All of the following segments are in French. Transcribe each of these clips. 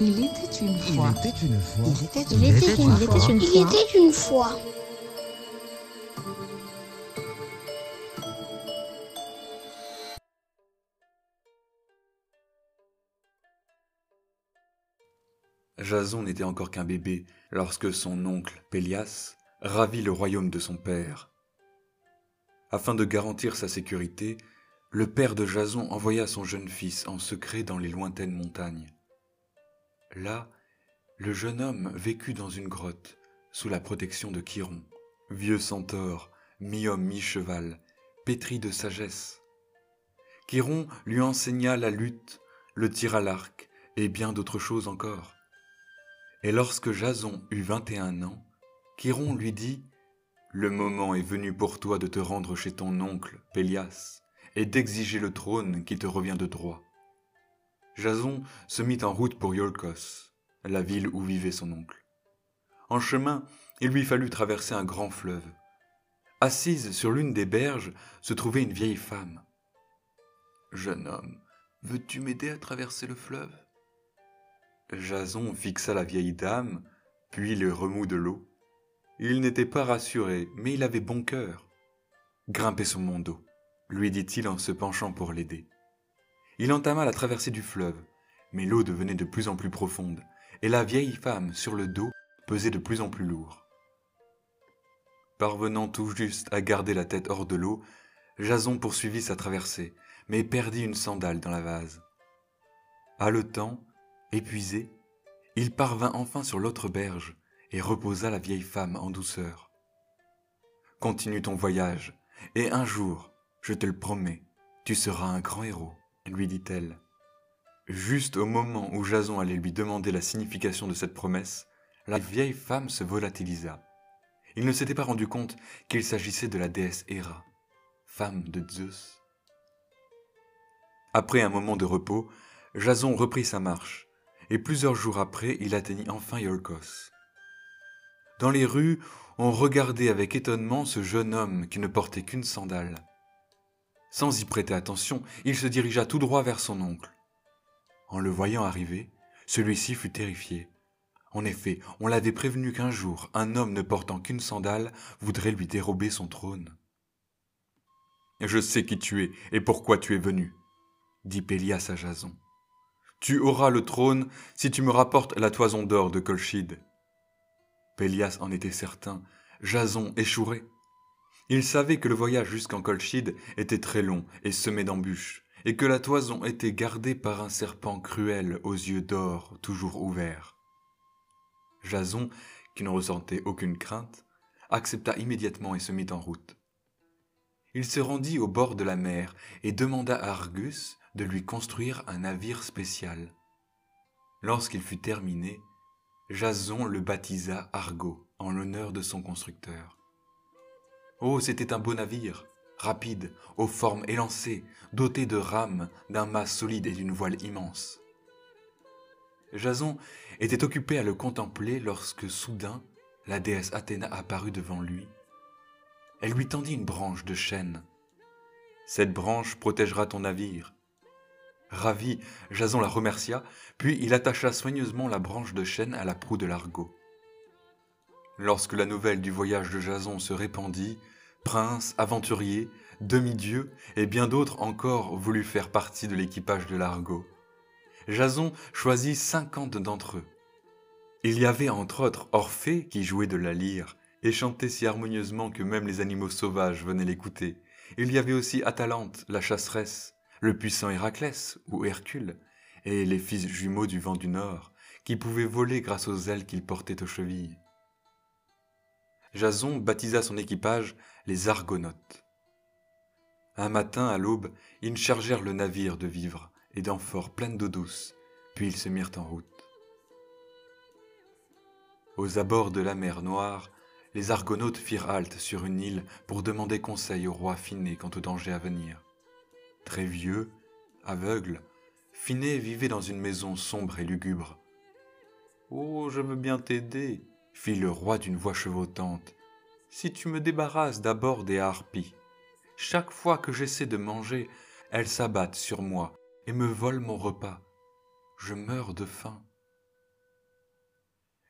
Il était une fois. Il était une fois. Il était Il était une fois. fois. Il était une fois. Jason n'était encore qu'un bébé lorsque son oncle, Pélias, ravit le royaume de son père. Afin de garantir sa sécurité, le père de Jason envoya son jeune fils en secret dans les lointaines montagnes. Là, le jeune homme vécut dans une grotte, sous la protection de Chiron, vieux centaure, mi-homme, mi-cheval, pétri de sagesse. Chiron lui enseigna la lutte, le tir à l'arc et bien d'autres choses encore. Et lorsque Jason eut vingt et un ans, Chiron lui dit Le moment est venu pour toi de te rendre chez ton oncle, Pélias, et d'exiger le trône qui te revient de droit. Jason se mit en route pour Iolcos, la ville où vivait son oncle. En chemin, il lui fallut traverser un grand fleuve. Assise sur l'une des berges se trouvait une vieille femme. Jeune homme, veux-tu m'aider à traverser le fleuve? Jason fixa la vieille dame, puis le remous de l'eau. Il n'était pas rassuré, mais il avait bon cœur. Grimpez sur mon dos, lui dit-il en se penchant pour l'aider. Il entama la traversée du fleuve, mais l'eau devenait de plus en plus profonde, et la vieille femme sur le dos pesait de plus en plus lourd. Parvenant tout juste à garder la tête hors de l'eau, Jason poursuivit sa traversée, mais perdit une sandale dans la vase. Haletant, épuisé, il parvint enfin sur l'autre berge et reposa la vieille femme en douceur. Continue ton voyage, et un jour, je te le promets, tu seras un grand héros, lui dit-elle. Juste au moment où Jason allait lui demander la signification de cette promesse, la vieille femme se volatilisa. Il ne s'était pas rendu compte qu'il s'agissait de la déesse Héra, femme de Zeus. Après un moment de repos, Jason reprit sa marche, et plusieurs jours après, il atteignit enfin Iolcos. Dans les rues, on regardait avec étonnement ce jeune homme qui ne portait qu'une sandale. Sans y prêter attention, il se dirigea tout droit vers son oncle. En le voyant arriver, celui-ci fut terrifié. En effet, on l'avait prévenu qu'un jour, un homme ne portant qu'une sandale voudrait lui dérober son trône. Je sais qui tu es et pourquoi tu es venu, dit Pélias à Jason. Tu auras le trône si tu me rapportes la toison d'or de Colchide. Pélias en était certain, Jason échouerait. Il savait que le voyage jusqu'en Colchide était très long et semé d'embûches, et que la toison était gardée par un serpent cruel aux yeux d'or toujours ouverts. Jason, qui ne ressentait aucune crainte, accepta immédiatement et se mit en route. Il se rendit au bord de la mer et demanda à Argus de lui construire un navire spécial. Lorsqu'il fut terminé, Jason le baptisa Argo en l'honneur de son constructeur. Oh, c'était un beau navire, rapide, aux formes élancées, doté de rames, d'un mât solide et d'une voile immense. Jason était occupé à le contempler lorsque soudain la déesse Athéna apparut devant lui. Elle lui tendit une branche de chêne. Cette branche protégera ton navire. Ravi, Jason la remercia, puis il attacha soigneusement la branche de chêne à la proue de l'argot. Lorsque la nouvelle du voyage de Jason se répandit, princes, aventuriers, demi-dieux et bien d'autres encore voulurent faire partie de l'équipage de l'argot. Jason choisit cinquante d'entre eux. Il y avait entre autres Orphée qui jouait de la lyre et chantait si harmonieusement que même les animaux sauvages venaient l'écouter. Il y avait aussi Atalante, la chasseresse, le puissant Héraclès ou Hercule, et les fils jumeaux du vent du Nord, qui pouvaient voler grâce aux ailes qu'ils portaient aux chevilles. Jason baptisa son équipage les Argonautes. Un matin, à l'aube, ils chargèrent le navire de vivres et d'amphores pleines d'eau douce, puis ils se mirent en route. Aux abords de la mer Noire, les Argonautes firent halte sur une île pour demander conseil au roi Phiné quant au danger à venir. Très vieux, aveugle, Phiné vivait dans une maison sombre et lugubre. Oh, je veux bien t'aider, fit le roi d'une voix chevautante, si tu me débarrasses d'abord des harpies. Chaque fois que j'essaie de manger, elles s'abattent sur moi et me volent mon repas. Je meurs de faim.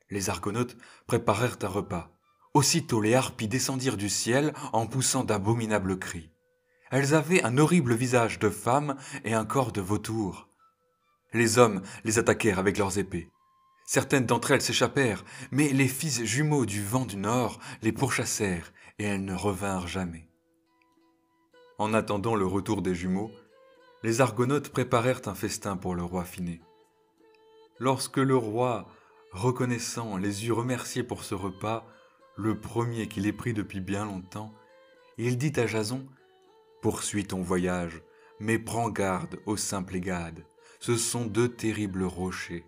Les argonautes préparèrent un repas. Aussitôt les harpies descendirent du ciel en poussant d'abominables cris. Elles avaient un horrible visage de femme et un corps de vautour. Les hommes les attaquèrent avec leurs épées. Certaines d'entre elles s'échappèrent, mais les fils jumeaux du vent du nord les pourchassèrent et elles ne revinrent jamais. En attendant le retour des jumeaux, les argonautes préparèrent un festin pour le roi Finé. Lorsque le roi, reconnaissant, les eut remerciés pour ce repas, le premier qu'il ait pris depuis bien longtemps, il dit à Jason Poursuis ton voyage, mais prends garde aux simples égades. Ce sont deux terribles rochers.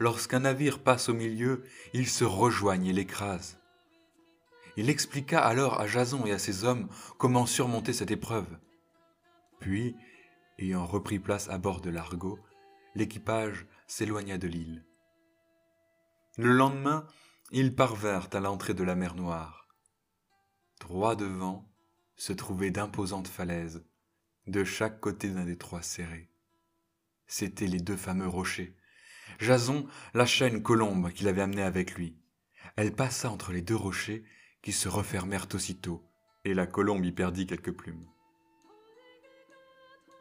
Lorsqu'un navire passe au milieu, ils se rejoignent et l'écrasent. Il expliqua alors à Jason et à ses hommes comment surmonter cette épreuve. Puis, ayant repris place à bord de l'Argo, l'équipage s'éloigna de l'île. Le lendemain, ils parvinrent à l'entrée de la mer Noire. Droit devant se trouvaient d'imposantes falaises, de chaque côté d'un détroit serré. C'étaient les deux fameux rochers. Jason lâcha une colombe qu'il avait amenée avec lui. Elle passa entre les deux rochers qui se refermèrent aussitôt, et la colombe y perdit quelques plumes.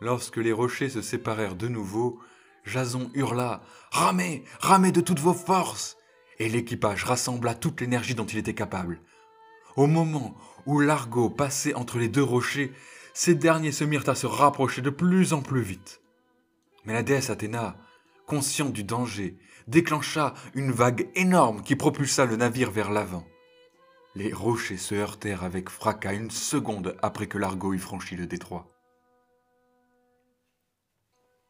Lorsque les rochers se séparèrent de nouveau, Jason hurla Ramez Ramez de toutes vos forces et l'équipage rassembla toute l'énergie dont il était capable. Au moment où l'argot passait entre les deux rochers, ces derniers se mirent à se rapprocher de plus en plus vite. Mais la déesse Athéna, consciente du danger, déclencha une vague énorme qui propulsa le navire vers l'avant. Les rochers se heurtèrent avec fracas une seconde après que l'argot eut franchi le détroit.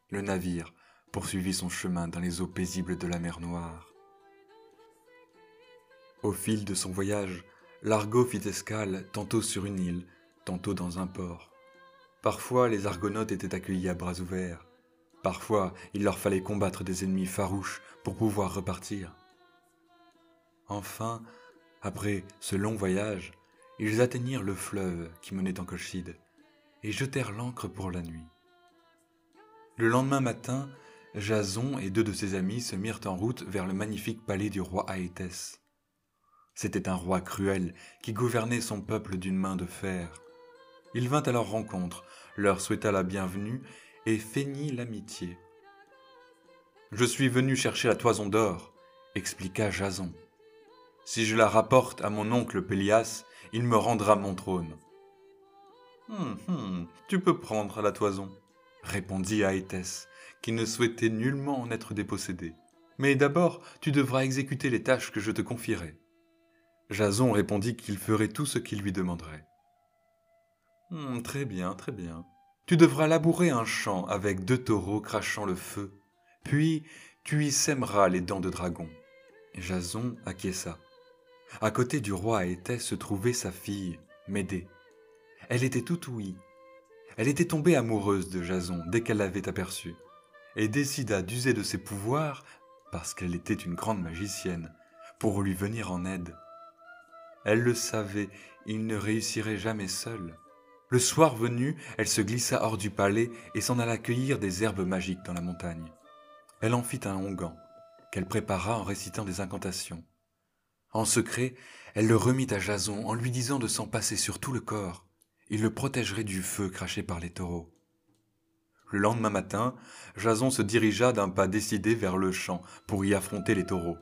Le navire poursuivit son chemin dans les eaux paisibles de la mer Noire. Au fil de son voyage, l'Argo fit escale tantôt sur une île, tantôt dans un port. Parfois les Argonautes étaient accueillis à bras ouverts, parfois il leur fallait combattre des ennemis farouches pour pouvoir repartir. Enfin, après ce long voyage, ils atteignirent le fleuve qui menait en Colchide et jetèrent l'ancre pour la nuit. Le lendemain matin, Jason et deux de ses amis se mirent en route vers le magnifique palais du roi Aétès. C'était un roi cruel qui gouvernait son peuple d'une main de fer. Il vint à leur rencontre, leur souhaita la bienvenue et feignit l'amitié. Je suis venu chercher la toison d'or, expliqua Jason. Si je la rapporte à mon oncle Pélias, il me rendra mon trône. Hum, hum, tu peux prendre la toison, répondit Aétès, qui ne souhaitait nullement en être dépossédé. Mais d'abord, tu devras exécuter les tâches que je te confierai. Jason répondit qu'il ferait tout ce qu'il lui demanderait. Hmm, très bien, très bien. Tu devras labourer un champ avec deux taureaux crachant le feu, puis tu y sèmeras les dents de dragon. Jason acquiesça. À côté du roi était se trouvait sa fille, Médée. Elle était toute ouïe. Elle était tombée amoureuse de Jason dès qu'elle l'avait aperçu, et décida d'user de ses pouvoirs, parce qu'elle était une grande magicienne, pour lui venir en aide. Elle le savait, il ne réussirait jamais seul. Le soir venu, elle se glissa hors du palais et s'en alla cueillir des herbes magiques dans la montagne. Elle en fit un onguent, qu'elle prépara en récitant des incantations. En secret, elle le remit à Jason en lui disant de s'en passer sur tout le corps. Il le protégerait du feu craché par les taureaux. Le lendemain matin, Jason se dirigea d'un pas décidé vers le champ pour y affronter les taureaux.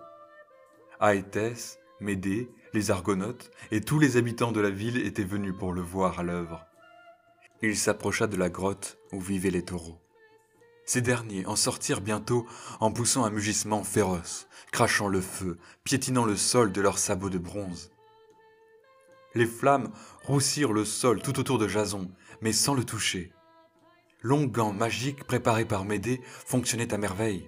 Aétès, Médée les Argonautes et tous les habitants de la ville étaient venus pour le voir à l'œuvre. Il s'approcha de la grotte où vivaient les taureaux. Ces derniers en sortirent bientôt en poussant un mugissement féroce, crachant le feu, piétinant le sol de leurs sabots de bronze. Les flammes roussirent le sol tout autour de Jason, mais sans le toucher. L'onguent magique préparé par Médée fonctionnait à merveille.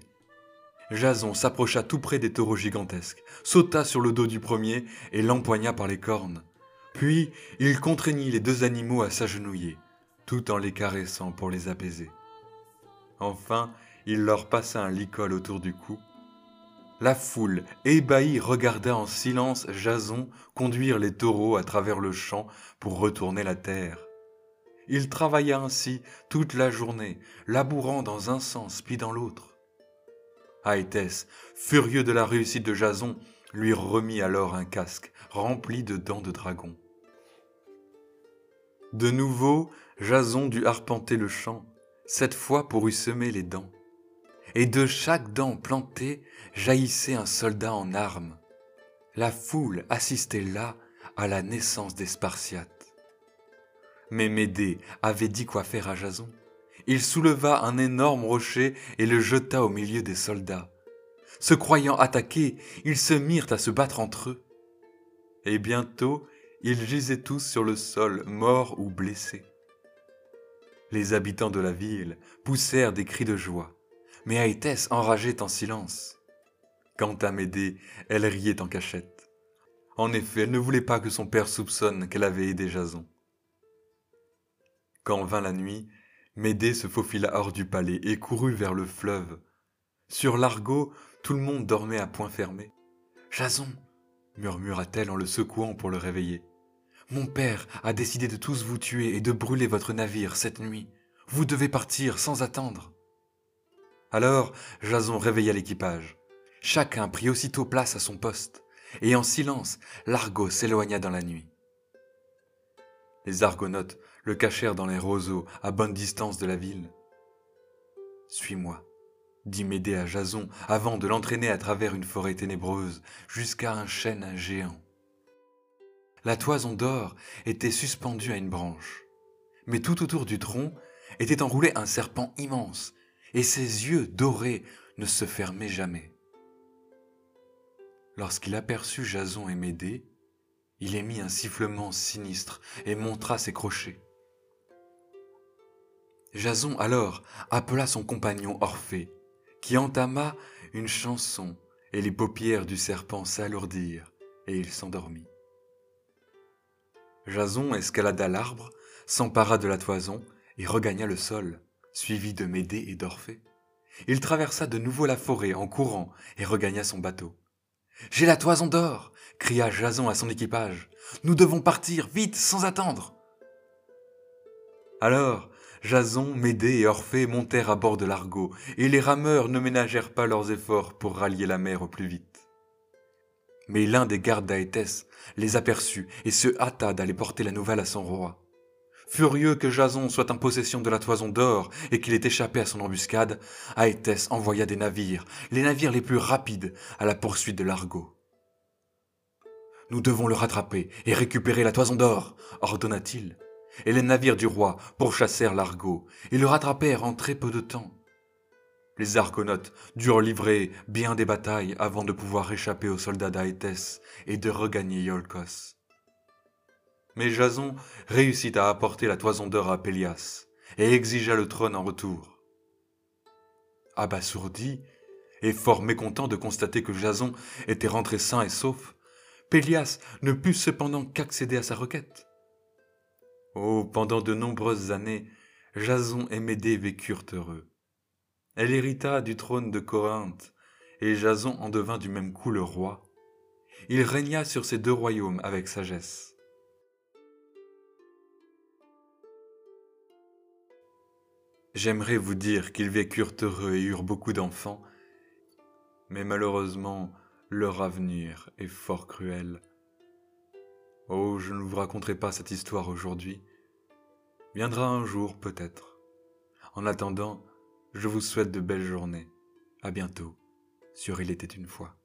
Jason s'approcha tout près des taureaux gigantesques, sauta sur le dos du premier et l'empoigna par les cornes. Puis il contraignit les deux animaux à s'agenouiller, tout en les caressant pour les apaiser. Enfin, il leur passa un licol autour du cou. La foule, ébahie, regarda en silence Jason conduire les taureaux à travers le champ pour retourner la terre. Il travailla ainsi toute la journée, labourant dans un sens puis dans l'autre. Aétès, furieux de la réussite de Jason, lui remit alors un casque rempli de dents de dragon. De nouveau, Jason dut arpenter le champ, cette fois pour y semer les dents. Et de chaque dent plantée jaillissait un soldat en armes. La foule assistait là à la naissance des Spartiates. Mais Médée avait dit quoi faire à Jason. Il souleva un énorme rocher et le jeta au milieu des soldats. Se croyant attaqués, ils se mirent à se battre entre eux. Et bientôt, ils gisaient tous sur le sol, morts ou blessés. Les habitants de la ville poussèrent des cris de joie, mais Aïtès enrageait en silence. Quant à Médée, elle riait en cachette. En effet, elle ne voulait pas que son père soupçonne qu'elle avait aidé Jason. Quand vint la nuit, Médée se faufila hors du palais et courut vers le fleuve. Sur l'argot, tout le monde dormait à point fermé. Jason, murmura-t-elle en le secouant pour le réveiller. Mon père a décidé de tous vous tuer et de brûler votre navire cette nuit. Vous devez partir sans attendre. Alors Jason réveilla l'équipage. Chacun prit aussitôt place à son poste, et en silence, l'argot s'éloigna dans la nuit. Les argonautes le cachèrent dans les roseaux à bonne distance de la ville. Suis-moi, dit Médée à Jason avant de l'entraîner à travers une forêt ténébreuse jusqu'à un chêne géant. La toison d'or était suspendue à une branche, mais tout autour du tronc était enroulé un serpent immense, et ses yeux dorés ne se fermaient jamais. Lorsqu'il aperçut Jason et Médée, il émit un sifflement sinistre et montra ses crochets. Jason alors appela son compagnon Orphée, qui entama une chanson, et les paupières du serpent s'alourdirent, et il s'endormit. Jason escalada l'arbre, s'empara de la toison et regagna le sol, suivi de Médée et d'Orphée. Il traversa de nouveau la forêt en courant et regagna son bateau. J'ai la toison d'or cria Jason à son équipage. Nous devons partir, vite, sans attendre. Alors, Jason, Médée et Orphée montèrent à bord de l'argot, et les rameurs ne ménagèrent pas leurs efforts pour rallier la mer au plus vite. Mais l'un des gardes d'Aétès les aperçut et se hâta d'aller porter la nouvelle à son roi. Furieux que Jason soit en possession de la toison d'or et qu'il ait échappé à son embuscade, Aétès envoya des navires, les navires les plus rapides, à la poursuite de l'argot. Nous devons le rattraper et récupérer la toison d'or, ordonna-t-il. Et les navires du roi pourchassèrent l'argot et le rattrapèrent en très peu de temps. Les argonautes durent livrer bien des batailles avant de pouvoir échapper aux soldats d'Aétès et de regagner Iolcos. Mais Jason réussit à apporter la toison d'or à Pélias et exigea le trône en retour. Abasourdi et fort mécontent de constater que Jason était rentré sain et sauf, Pélias ne put cependant qu'accéder à sa requête. Oh, pendant de nombreuses années, Jason et Médée vécurent heureux. Elle hérita du trône de Corinthe, et Jason en devint du même coup le roi. Il régna sur ces deux royaumes avec sagesse. J'aimerais vous dire qu'ils vécurent heureux et eurent beaucoup d'enfants, mais malheureusement leur avenir est fort cruel. Oh, je ne vous raconterai pas cette histoire aujourd'hui. Viendra un jour peut-être. En attendant, je vous souhaite de belles journées. À bientôt sur Il était une fois.